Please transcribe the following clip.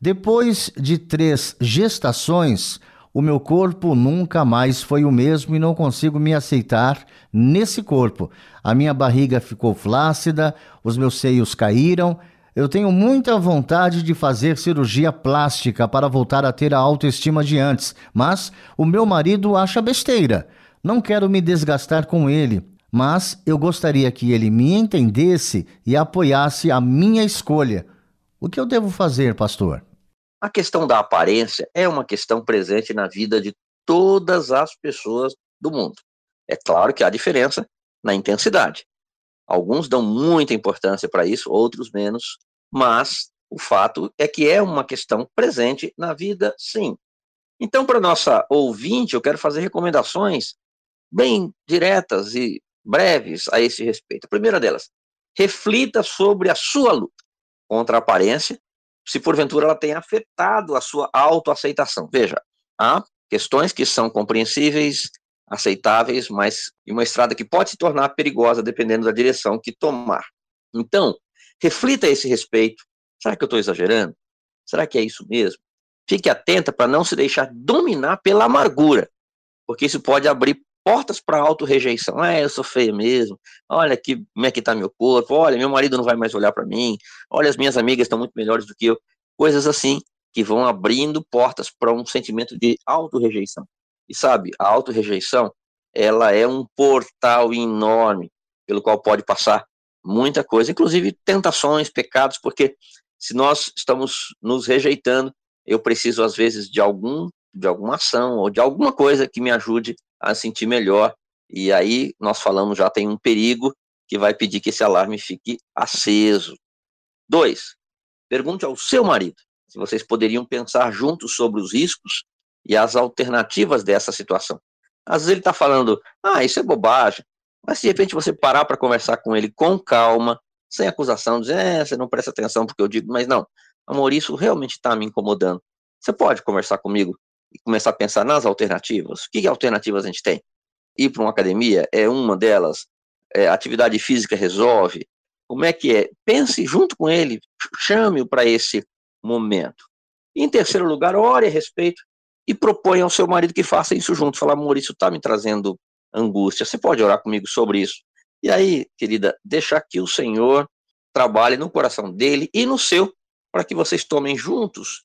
depois de três gestações, o meu corpo nunca mais foi o mesmo e não consigo me aceitar nesse corpo. A minha barriga ficou flácida, os meus seios caíram. Eu tenho muita vontade de fazer cirurgia plástica para voltar a ter a autoestima de antes, mas o meu marido acha besteira. Não quero me desgastar com ele, mas eu gostaria que ele me entendesse e apoiasse a minha escolha. O que eu devo fazer, pastor? A questão da aparência é uma questão presente na vida de todas as pessoas do mundo. É claro que há diferença na intensidade. Alguns dão muita importância para isso, outros menos, mas o fato é que é uma questão presente na vida, sim. Então, para nossa ouvinte, eu quero fazer recomendações bem diretas e breves a esse respeito. A primeira delas, reflita sobre a sua luta contra a aparência se porventura ela tem afetado a sua autoaceitação. Veja, há questões que são compreensíveis, aceitáveis, mas uma estrada que pode se tornar perigosa dependendo da direção que tomar. Então, reflita a esse respeito. Será que eu estou exagerando? Será que é isso mesmo? Fique atenta para não se deixar dominar pela amargura, porque isso pode abrir portas para auto-rejeição. Ah, eu sou feia mesmo. Olha aqui como é que está meu corpo. Olha, meu marido não vai mais olhar para mim. Olha, as minhas amigas estão muito melhores do que eu. Coisas assim que vão abrindo portas para um sentimento de auto-rejeição. E sabe, a auto-rejeição, ela é um portal enorme pelo qual pode passar muita coisa, inclusive tentações, pecados, porque se nós estamos nos rejeitando, eu preciso às vezes de algum de alguma ação ou de alguma coisa que me ajude a sentir melhor. E aí nós falamos já tem um perigo que vai pedir que esse alarme fique aceso. Dois, pergunte ao seu marido se vocês poderiam pensar juntos sobre os riscos e as alternativas dessa situação. Às vezes ele está falando, ah, isso é bobagem, mas se de repente você parar para conversar com ele com calma, sem acusação, dizer, é, você não presta atenção porque eu digo, mas não, amor, isso realmente está me incomodando. Você pode conversar comigo e começar a pensar nas alternativas. Que alternativas a gente tem? Ir para uma academia é uma delas. É, atividade física resolve. Como é que é? Pense junto com ele, chame-o para esse momento. Em terceiro lugar, ore a respeito e proponha ao seu marido que faça isso junto. Fala, amor, isso está me trazendo angústia. Você pode orar comigo sobre isso? E aí, querida, deixar que o Senhor trabalhe no coração dele e no seu, para que vocês tomem juntos